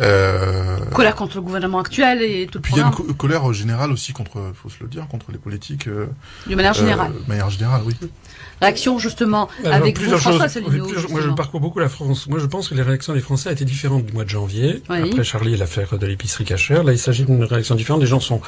Euh, colère contre le gouvernement actuel et tout. Puis il y a une colère générale aussi contre, faut se le dire, contre les politiques. Euh, de manière générale. de manière générale, oui. Réaction justement avec vous, François. Moi, je parcours beaucoup la France. Moi, je pense que les réactions des Français étaient différentes du mois de janvier. Après Charlie et l'affaire de l'épicerie cachère, là, il s'agit d'une réaction différente. Les gens sont,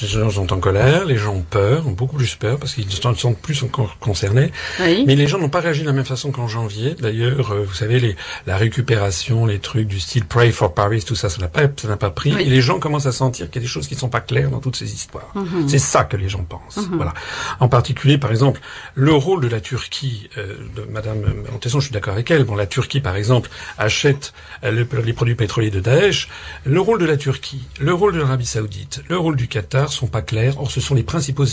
les gens sont en colère, les gens ont peur, ont beaucoup plus peur parce qu'ils se sentent plus encore concernés. Mais les gens n'ont pas réagi de la même façon qu'en janvier. D'ailleurs, euh, vous savez, les, la récupération, les trucs du style Pray for Paris, tout ça, ça n'a pas, ça n'a pas pris. Et les gens commencent à sentir qu'il y a des choses qui ne sont pas claires dans toutes ces histoires. Mhm. C'est ça que les gens pensent. Mhm. Voilà. En particulier, par exemple, le rôle de la Turquie, euh, de Madame Montesson, je suis d'accord avec elle. Bon, la Turquie, par exemple, achète euh, les produits pétroliers de Daesh. Le rôle de la Turquie, le rôle de l'Arabie Saoudite, le rôle du Qatar sont pas clairs. Or, ce sont les principaux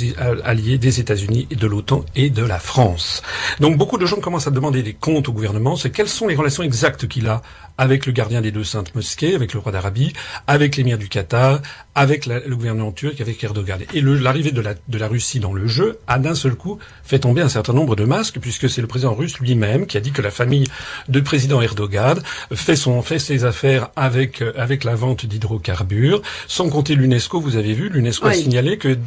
alliés des États-Unis et de l'OTAN et de la France. Donc, beaucoup de gens commencent à demander des comptes au gouvernement. C'est quelles sont les relations exactes qu'il a avec le gardien des deux saintes mosquées, avec le roi d'Arabie, avec l'émir du Qatar, avec le gouvernement turc, avec Erdogan. Et l'arrivée de la, de la Russie dans le jeu a d'un seul coup fait tomber un certain nombre de masques, puisque c'est le président russe lui-même qui a dit que la famille du président Erdogan fait, son, fait ses affaires avec, avec la vente d'hydrocarbures. Sans compter l'UNESCO, vous avez vu, l'UNESCO a signalé que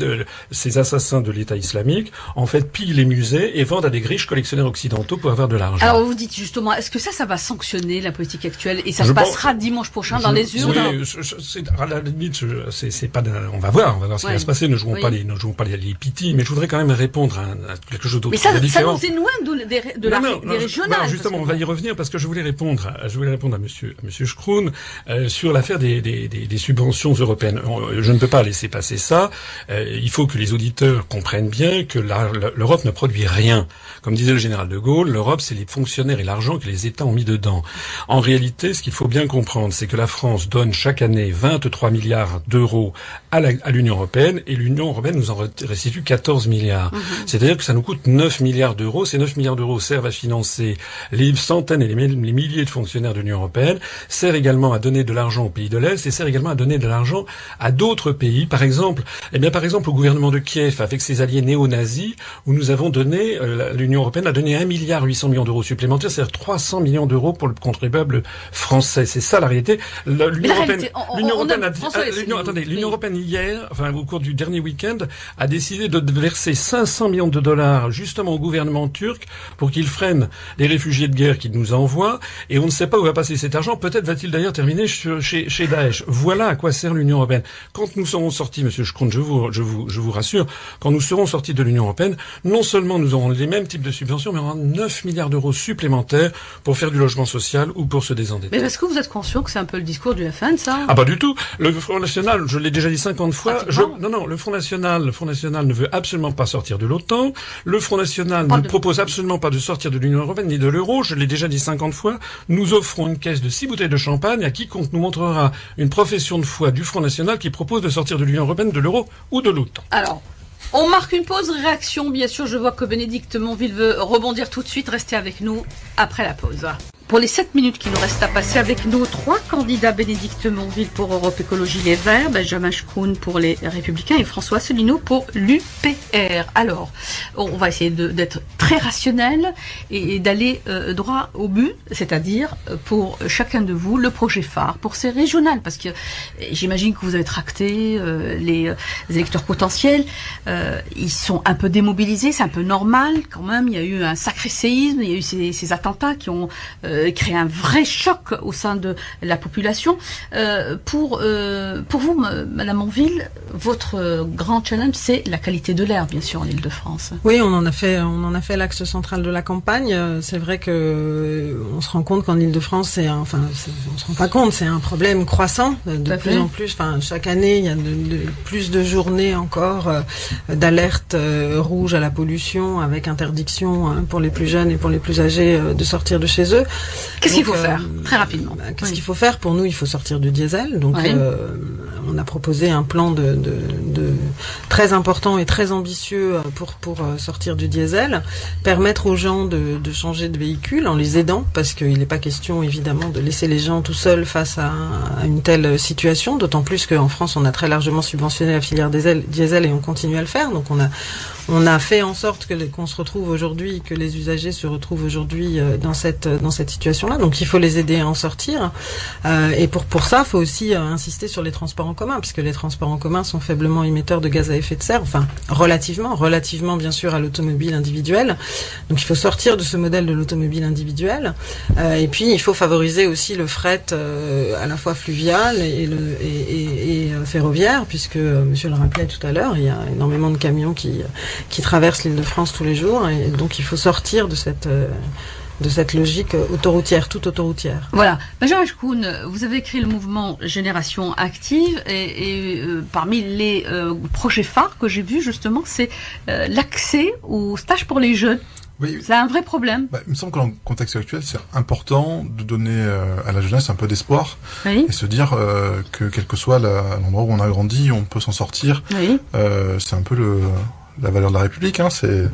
ces assassins de l'État islamique, en fait, pillent les musées et vendent à des riches collectionneurs occidentaux pour avoir de l'argent. Alors vous dites justement, est-ce que ça, ça va sanctionner la politique actuelle et ça se passera dimanche prochain dans les urnes Oui, à la limite, c'est pas. On va voir, on va voir ce qui va se passer. Ne jouons pas les, ne jouons pas les, les mais je voudrais quand même répondre à, quelque chose d'autre. Mais ça, ça nous loin de, de, de la, des régionales. justement, on va y revenir parce que je voulais répondre, à, je voulais répondre à Monsieur, à Monsieur Schroon euh, sur l'affaire des, des, des, des, subventions européennes. Je ne peux pas laisser passer ça. Euh, il faut que les auditeurs comprennent bien que l'Europe ne produit rien. Comme disait le général de Gaulle, l'Europe, c'est les fonctionnaires et l'argent que les États ont mis dedans. En réalité, ce qu'il faut bien comprendre, c'est que la France donne chaque année 23 milliards d'euros à l'Union européenne et l'Union européenne nous en restitue 14 milliards. Mhm. C'est-à-dire que ça nous coûte 9 milliards d'euros. Ces 9 milliards d'euros servent à financer les centaines et les milliers de fonctionnaires de l'Union européenne, servent également à donner de l'argent aux pays de l'Est et servent également à donner de l'argent à d'autres pays. Par exemple, eh bien, par exemple, au gouvernement de Kiev, avec ses alliés néo-nazis, où nous avons donné, euh, l'Union européenne a donné 1 milliard 800 millions d'euros supplémentaires, c'est-à-dire 300 millions d'euros pour le contribuable français. C'est ça la réalité. L'Union européenne, l'Union européenne, attendez, l'Union européenne hier, enfin au cours du dernier week-end, a décidé de verser 500 millions de dollars justement au gouvernement turc pour qu'il freine les réfugiés de guerre qu'il nous envoie. Et on ne sait pas où va passer cet argent. Peut-être va-t-il d'ailleurs terminer chez, chez Daesh. Voilà à quoi sert l'Union européenne. Quand nous serons sortis, Monsieur Schkron, je vous, je vous, je vous rassure, quand nous serons sortis de l'Union européenne, non seulement nous aurons les mêmes types de subventions, mais on aura 9 milliards d'euros supplémentaires pour faire du logement social ou pour se Mais est-ce que vous êtes conscient que c'est un peu le discours du FN, ça Ah, pas du tout. Le Front National, je l'ai déjà dit 50 fois. Je, non, non, le Front National, le Front National ne veut absolument pas sortir de l'OTAN. Le Front National ne propose absolument pas de sortir de l'Union européenne ni de l'euro. Je l'ai déjà dit 50 fois. Nous offrons une caisse de 6 bouteilles de champagne à quiconque nous montrera une profession de foi du Front National qui propose de sortir de l'Union européenne, de l'euro ou de l'OTAN. Alors, on marque une pause, réaction bien sûr, je vois que Bénédicte Monville veut rebondir tout de suite, restez avec nous après la pause. Pour les 7 minutes qui nous restent à passer avec nos trois candidats, Bénédicte Monville pour Europe Écologie Les Verts, Benjamin Schroun pour les Républicains et François Asselineau pour l'UPR. Alors, on va essayer d'être très rationnel et, d'aller euh, droit au but, c'est-à-dire euh, pour chacun de vous le projet phare pour ces régionales, parce que j'imagine que vous avez tracté euh, les, électeurs potentiels, ils sont un peu démobilisés, c'est un peu normal quand même, il y a eu un sacré séisme, il y a eu ces attentats qui ont euh, créer un vrai choc au sein de la population. Euh, pour, euh, pour vous, Madame Monville, votre grand challenge, c'est la qualité de l'air, bien sûr, en Ile-de-France. Oui, on en a fait, on en a fait l'axe central de la campagne. C'est vrai que on se rend compte qu'en Ile-de-France, c'est, enfin, on se rend pas compte, c'est un problème croissant de plus en plus. Enfin, chaque année, il y a de, plus de journées encore d'alerte rouge à la pollution, avec interdiction hein, pour les plus jeunes et pour les plus âgés de sortir de chez eux. Qu'est-ce qu'il faut faire Très rapidement. Bah, qu'est-ce qu'il faut faire Pour nous, il faut sortir du diesel. Donc, euh, on a proposé un plan de, de, très important et très ambitieux pour pour sortir du diesel, permettre aux gens de, de changer de véhicule en les aidant, parce qu'il n'est pas question évidemment de laisser les gens tout seuls face à, à une telle situation, d'autant plus qu'en France on a très largement subventionné la filière diesel, diesel et on continue à le faire, donc on a on a fait en sorte que qu'on se retrouve aujourd'hui, que les usagers se retrouvent aujourd'hui euh, dans cette dans cette situation-là. Donc il faut les aider à en sortir. Euh, et pour pour ça, il faut aussi euh, insister sur les transports en commun, puisque les transports en commun sont faiblement émetteurs de gaz à effet de serre. Enfin, relativement, relativement bien sûr à l'automobile individuelle. Donc il faut sortir de ce modèle de l'automobile individuelle. et puis il faut favoriser aussi le fret à la fois fluvial et, le, et ferroviaire, puisque Monsieur le rappelait tout à l'heure, il y a énormément de camions qui qui traversent l'île de France tous les jours. Et donc il faut sortir de cette euh, de cette logique autoroutière, toute autoroutière. Voilà. Benjamin Kuhn, vous avez écrit le mouvement Génération Active et, euh, parmi les euh, projets phares que j'ai vus justement, c'est l'accès au stage pour les jeunes. Oui. C'est un vrai problème. Bah, il me semble que dans le contexte actuel, c'est important de donner à la jeunesse un peu d'espoir et se dire que quel que soit l'endroit où on a grandi, on peut s'en sortir. Oui. c'est un peu le, la valeur de la République, hein, c'est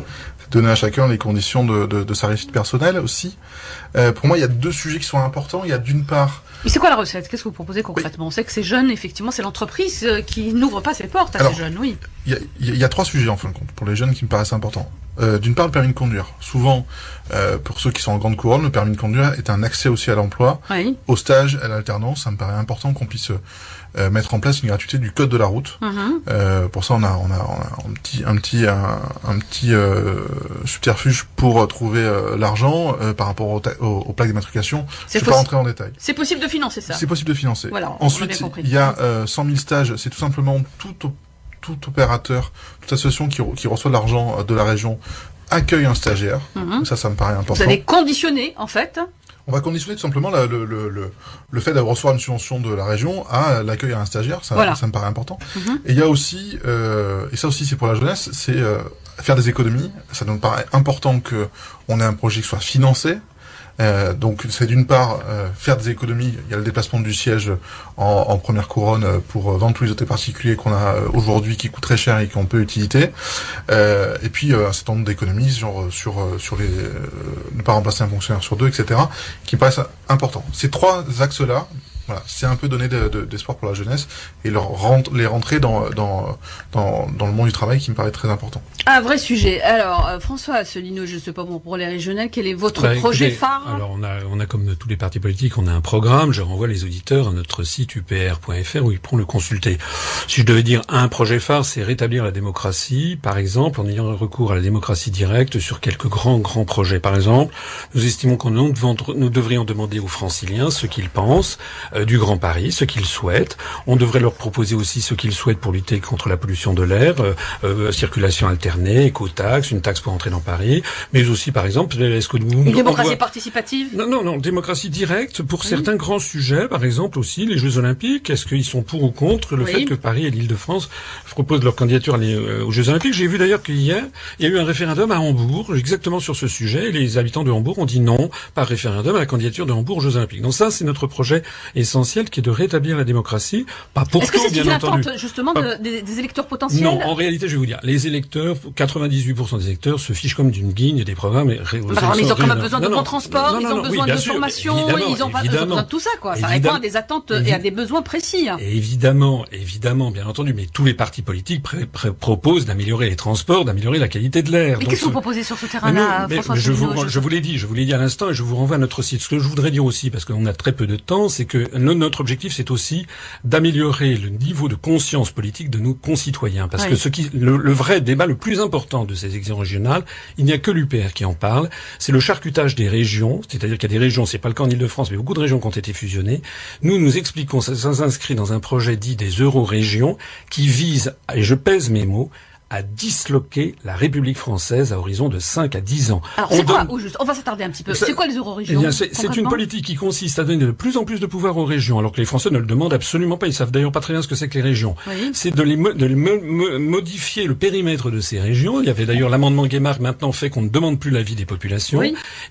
donner à chacun les conditions de, de, de sa réussite personnelle aussi. Euh, pour moi, il y a deux sujets qui sont importants. Il y a d'une part... Mais c'est quoi la recette? Qu'est-ce que vous proposez concrètement? On sait que ces jeunes, effectivement, c'est l'entreprise euh, qui n'ouvre pas ses portes à ces jeunes, oui. Il y, a, il y a trois sujets, en fin de compte, pour les jeunes qui me paraissent importants. Euh, d'une part, le permis de conduire. Souvent, euh, pour ceux qui sont en grande couronne, le permis de conduire est un accès aussi à l'emploi, oui. au stage, à l'alternance. Ça me paraît important qu'on puisse euh, mettre en place une gratuité du code de la route. Mhm. Euh, pour ça, on a, on a, on a un petit, un petit, un, petit euh, subterfuge pour trouver l'argent par rapport au, au, aux plaques d'immatriculation. Je ne vais pas rentrer en détail. C'est possible de financer ça. C'est possible de financer. Voilà, Ensuite, il y a 100 000 stages. C'est tout simplement tout, tout opérateur, toute association qui, qui reçoit de l'argent de la région accueille un stagiaire. Mhm. Ça, ça me paraît important. Vous allez conditionner, en fait, on va conditionner tout simplement le, le, le, le, fait d'avoir recevoir une subvention de la région à l'accueil à un stagiaire, ça, ça me paraît important. Mhm. Et il y a aussi, euh, et ça aussi c'est pour la jeunesse, c'est euh, faire des économies. Ça nous paraît important que on ait un projet qui soit financé, euh, donc c'est d'une part euh, faire des économies. Il y a le déplacement du siège en, en première couronne euh, pour vendre tous les hôtels particuliers qu'on a aujourd'hui qui coûtent très cher et qui ont peu d'utilité. et puis un certain nombre d'économies genre sur sur les ne pas remplacer un fonctionnaire sur deux, etc. qui me paraissent importants. Ces trois axes-là, voilà, c'est un peu donner d'espoir de, pour la jeunesse et leur les rentrer dans, dans, dans, dans, le monde du travail qui me paraît très important. Un vrai sujet. Alors, euh, François Asselineau, je ne sais pas bon, pour les régionales, quel est votre bah, projet phare? Alors, on a, on a comme tous les partis politiques, on a un programme. Je renvoie les auditeurs à notre site upr.fr où ils pourront le consulter. Si je devais dire un projet phare, c'est rétablir la démocratie, par exemple, en ayant recours à la démocratie directe sur quelques grands, grands projets. Par exemple, nous estimons qu'on nous, nous devrions demander aux franciliens ce qu'ils pensent du Grand Paris, ce qu'ils souhaitent. On devrait leur proposer aussi ce qu'ils souhaitent pour lutter contre la pollution de l'air, euh, euh, circulation alternée, éco-taxe, une taxe pour entrer dans Paris, mais aussi, par exemple, est-ce que nous... Une démocratie participative? Non, non, non, démocratie directe pour certains grands sujets, par exemple aussi les Jeux Olympiques. Est-ce qu'ils sont pour ou contre le fait que Paris et l'Île-de-France proposent leur candidature aux Jeux Olympiques? J'ai vu d'ailleurs qu'hier, il y a eu un référendum à Hambourg, exactement sur ce sujet, et les habitants de Hambourg ont dit non, par référendum, à la candidature de Hambourg aux Jeux Olympiques. Donc ça, c'est notre projet essentiel qui est de rétablir la démocratie. Pas pour Est-ce que c'est une attente justement des, électeurs potentiels Non, en réalité, je vais vous dire, les électeurs, 98% des électeurs se fichent comme d'une guigne des programmes. mais ils ont quand même besoin de bon transport, ils ont besoin de formation, ils ont besoin de tout ça, quoi. Ça répond à des attentes et à des besoins précis. Hein. Évidemment, évidemment, bien entendu, mais tous les partis politiques proposent d'améliorer les transports, d'améliorer la qualité de l'air. Mais qu'est-ce que vous proposez sur ce terrain-là, François je vous, je vous l'ai dit, je vous l'ai dit à l'instant, et je vous renvoie à notre site. Ce que je voudrais dire aussi, parce qu'on a très peu de temps, c'est que notre objectif, c'est aussi d'améliorer le niveau de conscience politique de nos concitoyens. Parce que ce qui, le, vrai débat le plus important de ces élections régionales, il n'y a que l'UPR qui en parle, c'est le charcutage des régions, c'est-à-dire qu'il y a des régions, c'est pas le cas en Ile-de-France, mais beaucoup de régions qui ont été fusionnées. Nous, nous expliquons, ça s'inscrit dans un projet dit des euro-régions, qui vise, et je pèse mes mots, à disloquer la République française à horizon de 5 à 10 ans. Alors, c'est quoi, juste, on va s'attarder un petit peu. C'est quoi les eurorégions eh C'est une politique qui consiste à donner de plus en plus de pouvoir aux régions, alors que les Français ne le demandent absolument pas. Ils savent d'ailleurs pas très bien ce que c'est que les régions. C'est de les, de les modifier le périmètre de ces régions. Il y avait d'ailleurs l'amendement Guémarc maintenant fait qu'on ne demande plus l'avis des populations.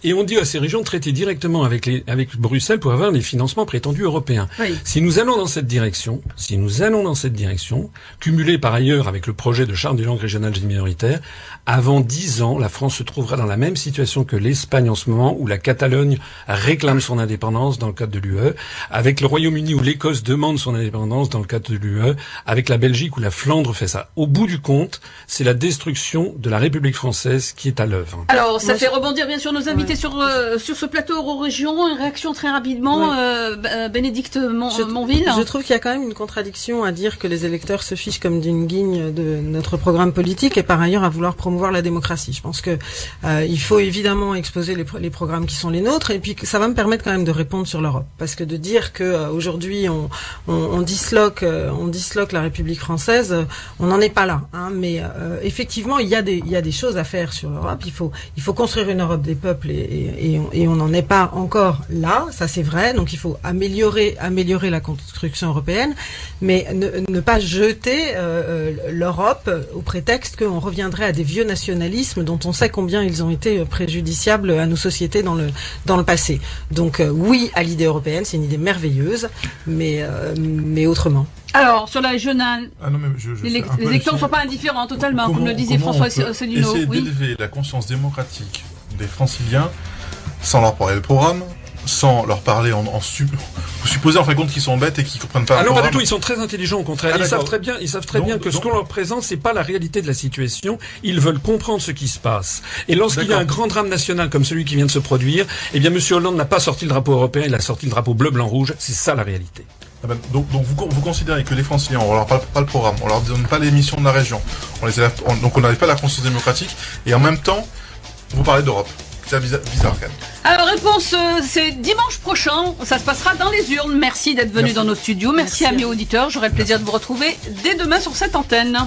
Et on dit à ces régions de traiter directement avec, les, avec Bruxelles pour avoir les financements prétendus européens. Si nous allons dans cette direction, si nous allons dans cette direction, cumulé par ailleurs avec le projet de charte des langues régionales et minoritaires, avant dix ans, la France se trouvera dans la même situation que l'Espagne en ce moment, où la Catalogne réclame son indépendance dans le cadre de l'UE, avec le Royaume-Uni où l'Écosse demande son indépendance dans le cadre de l'UE, avec la Belgique où la Flandre fait ça. Au bout du compte, c'est la destruction de la République française qui est à l'œuvre. Alors, ça fait rebondir bien sûr nos invités sur euh, sur ce plateau Euro-Région. Une réaction très rapidement, euh, euh, Bénédicte Monville. Je trouve qu'il y a quand même une contradiction à dire que les électeurs se fichent comme d'une guigne de notre programme politique et par ailleurs à vouloir promouvoir la démocratie. Je pense que il faut évidemment exposer les, programmes qui sont les nôtres et puis ça va me permettre quand même de répondre sur l'Europe parce que de dire que aujourd'hui on, disloque on disloque la République française, on n'en est pas là. Hein, mais effectivement, il y a des choses à faire sur l'Europe. Il faut construire une Europe des peuples et, on n'en est pas encore là, ça c'est vrai. Donc il faut améliorer la construction européenne, mais ne, pas jeter euh, euh, l'Europe prétexte qu'on reviendrait à des vieux nationalismes dont on sait combien ils ont été préjudiciables à nos sociétés dans le dans le passé. Donc euh, oui à l'idée européenne, c'est une idée merveilleuse, mais mais autrement. Alors, sur la régionale, ah les, électeurs ne sont pas indifférents totalement, comme le disait François Céline. Essayer d'élever la conscience démocratique des franciliens sans leur parler le programme, sans leur parler en, en vous supposez en fin de compte qu'ils sont bêtes et qu'ils comprennent pas. Ah non, pas du tout. Ils sont très intelligents au contraire. Ah, ils savent très bien. Ils savent très bien que ce qu'on leur présente, c'est pas la réalité de la situation. Ils veulent comprendre ce qui se passe. Et lorsqu'il y a un grand drame national comme celui qui vient de se produire, eh bien, Monsieur Hollande n'a pas sorti le drapeau européen. Il a sorti le drapeau bleu, blanc, rouge. C'est ça la réalité. Ah ben, donc, donc vous, vous, considérez que les Franciliens, on leur parle pas le programme, on leur donne pas les missions de la région, on les donc on n'arrive pas la conscience démocratique, et en même temps, vous parlez d'Europe. C'est bizarre, bizarre quand même. Alors réponse, euh, c'est dimanche prochain, ça se passera dans les urnes. Merci d'être venu dans nos studios, merci, à mes auditeurs, j'aurai le plaisir de vous retrouver dès demain sur cette antenne.